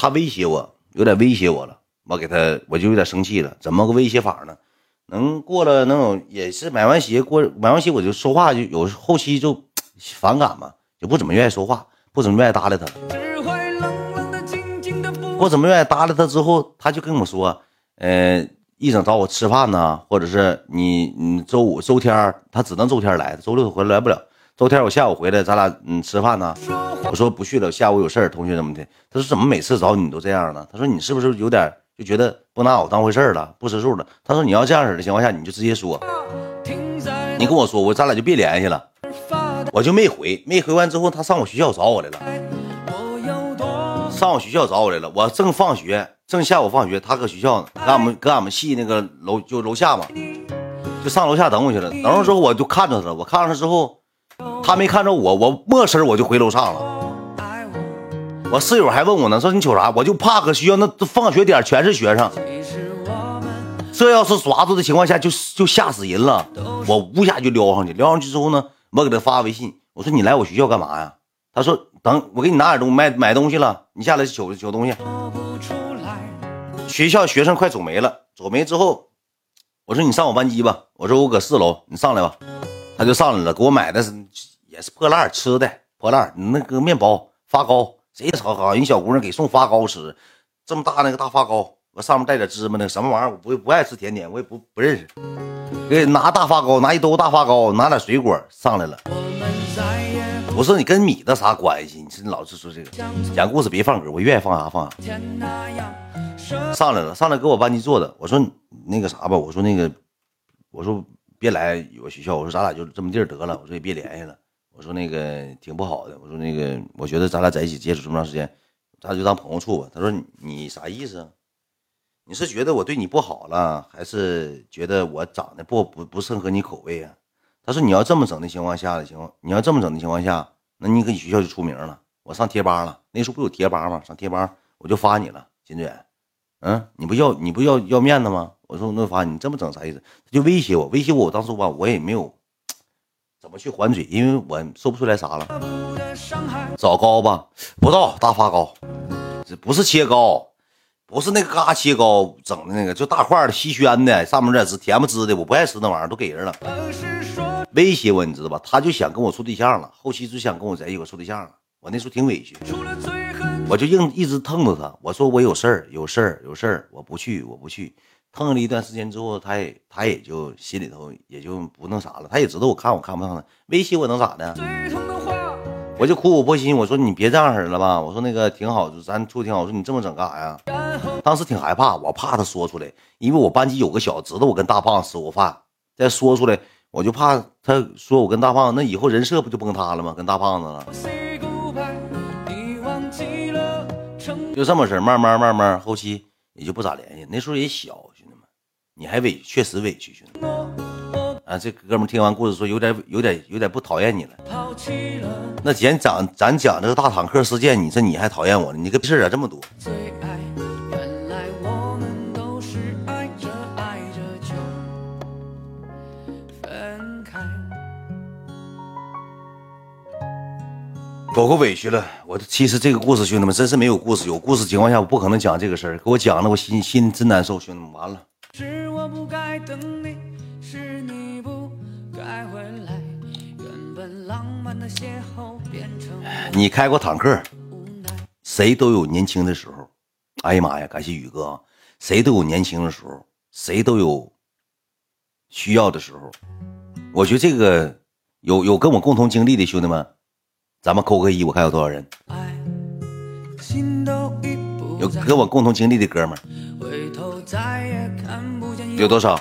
他威胁我，有点威胁我了，我给他我就有点生气了。怎么个威胁法呢？能过了能有也是买完鞋过买完鞋我就说话就有后期就 反感嘛，就不怎么愿意说话，不怎么愿意搭理他。不怎么愿意搭理他之后，他就跟我说，呃，一整找我吃饭呢，或者是你你周五周天他只能周天来，周六回来不了。周天我下午回来，咱俩嗯吃饭呢。我说不去了，下午有事儿，同学怎么的？他说怎么每次找你都这样呢？他说你是不是有点就觉得不拿我当回事了，不识数了？他说你要这样式的情况下，你就直接说，你跟我说，我咱俩就别联系了。我就没回，没回完之后，他上我学校找我来了，上我学校找我来了。我正放学，正下午放学，他搁学校呢，搁俺们搁俺们系那个楼就楼下嘛，就上楼下等我去了。等了之后，我就看着他了，我看着他之后。他没看着我，我没身我就回楼上了。我室友还问我呢，说你瞅啥？我就怕搁学校那放学点全是学生，这要是抓住的情况下就就吓死人了。我呜下就撩上去，撩上去之后呢，我给他发微信，我说你来我学校干嘛呀？他说等我给你拿点东，买买东西了，你下来取取东西。学校学生快走没了，走没之后，我说你上我班级吧，我说我搁四楼，你上来吧。他就上来了，给我买的是是破烂吃的破烂，那个面包发糕，谁操好人小姑娘给送发糕吃，这么大那个大发糕，我上面带点芝麻那什么玩意儿，我不不爱吃甜点，我也不不认识。给拿大发糕，拿一兜大发糕，拿点水果上来了。我说你跟米的啥关系？你是老是说这个讲故事别放歌，我愿意放啥放啥。上来了，上来给我班级坐的。我说那个啥吧，我说那个，我说。别来我学校，我说咱俩就这么地得了，我说也别联系了，我说那个挺不好的，我说那个我觉得咱俩在一起接触这么长时间，咱就当朋友处吧。他说你啥意思？你是觉得我对你不好了，还是觉得我长得不不不适合你口味啊？他说你要这么整的情况下的情况，你要这么整的情况下，那你搁你学校就出名了，我上贴吧了，那时候不有贴吧吗？上贴吧我就发你了，金嘴，嗯，你不要你不要要面子吗？我说那发你这么整啥意思？他就威胁我，威胁我。我当时吧，我也没有怎么去还嘴，因为我说不出来啥了。枣糕吧，不到大发糕，这不是切糕，不是那个嘎切糕整的那个，就大块的稀宣的，上面这是甜不滋的，我不爱吃那玩意儿，都给人了。威胁我，你知道吧？他就想跟我处对象了，后期就想跟我在一块处对象了。我那时候挺委屈，我就硬一直疼着他。我说我有事儿，有事儿，有事儿，我不去，我不去。碰了一段时间之后，他也他也就心里头也就不那啥了。他也知道我看我看不上他，威胁我能咋的？我就苦口婆心，我说你别这样式了吧。我说那个挺好，咱处挺好。我说你这么整干啥呀？当时挺害怕，我怕他说出来，因为我班级有个小子知道我跟大胖吃过饭，再说出来，我就怕他说我跟大胖，那以后人设不就崩塌了吗？跟大胖子了，就这么事慢慢慢慢后期也就不咋联系。那时候也小。兄弟们你还委确实委屈，兄弟啊！这哥们听完故事说有点有点有点不讨厌你了。那既然讲咱讲这个大坦克事件，你说你还讨厌我了？你个事儿咋这么多？我可委屈了。我其实这个故事，兄弟们真是没有故事。有故事情况下，我不可能讲这个事儿。给我讲的，我心心真难受，兄弟们，完了。是我不该等你，是你不该回来。原本浪漫的邂逅变成你开过坦克，谁都有年轻的时候。哎呀妈呀，感谢宇哥，谁都有年轻的时候，谁都有需要的时候。我觉得这个有有跟我共同经历的兄弟们，咱们扣个一，我看有多少人。有跟我共同经历的哥们儿有多少？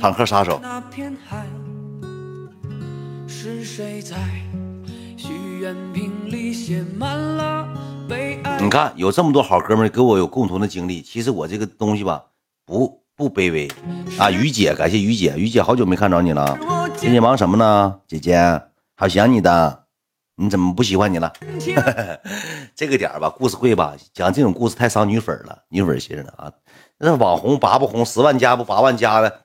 坦克杀手。你看，有这么多好哥们儿跟我有共同的经历。其实我这个东西吧，不不卑微啊。于姐，感谢于姐，于姐好久没看着你了。姐姐忙什么呢？姐姐，好想你的。你怎么不喜欢你了？这个点吧，故事贵吧，讲这种故事太伤女粉了，女粉心了啊。那网红拔不红，十万加不八万加的，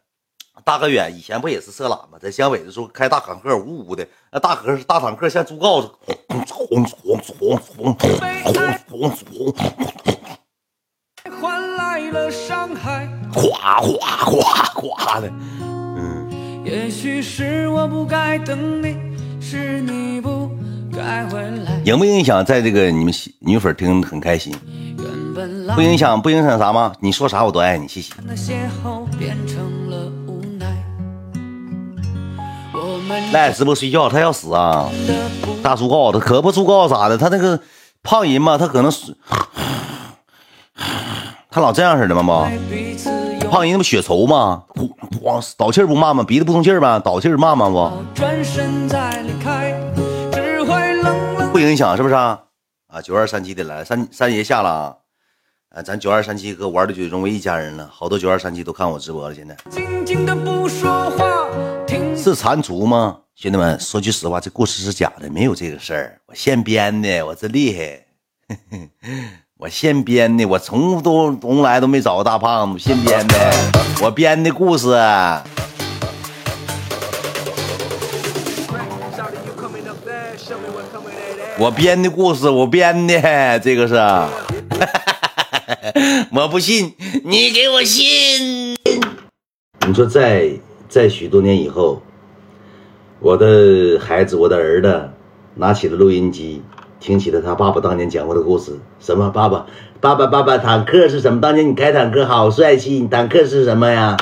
大哥远以前不也是色懒吗？在湘北的时候开大坦克，呜呜的，那大哥大坦克像猪羔子，红红红红红红红换来了伤害，哗哗哗哗的，嗯。也许是我不该等你，是你不。影不影响在这个你们女粉听很开心？不影响，不影响啥吗？你说啥我都爱你，谢谢。来直播睡觉，他要死啊！大猪告他可不猪告咋的？他那个胖人嘛，他可能他老这样似的吗？不，胖人不血稠吗？咣倒气不骂吗？鼻子不通气吗？倒气骂吗？不影响是不是啊？啊，九二三七的来，三三爷下了啊！咱九二三七哥玩的就融为一家人了，好多九二三七都看我直播了。现在是蟾蜍吗？兄弟们，说句实话，这故事是假的，没有这个事儿，我现编的，我真厉害，我现编的，我从都从来都没找过大胖子，现编的，我编的故事。我编的故事，我编的，这个是，我不信，你给我信。你说在在许多年以后。我的孩子，我的儿子，拿起了录音机，听起了他爸爸当年讲过的故事。什么？爸爸，爸爸，爸爸，坦克是什么？当年你开坦克好帅气。你坦克是什么呀？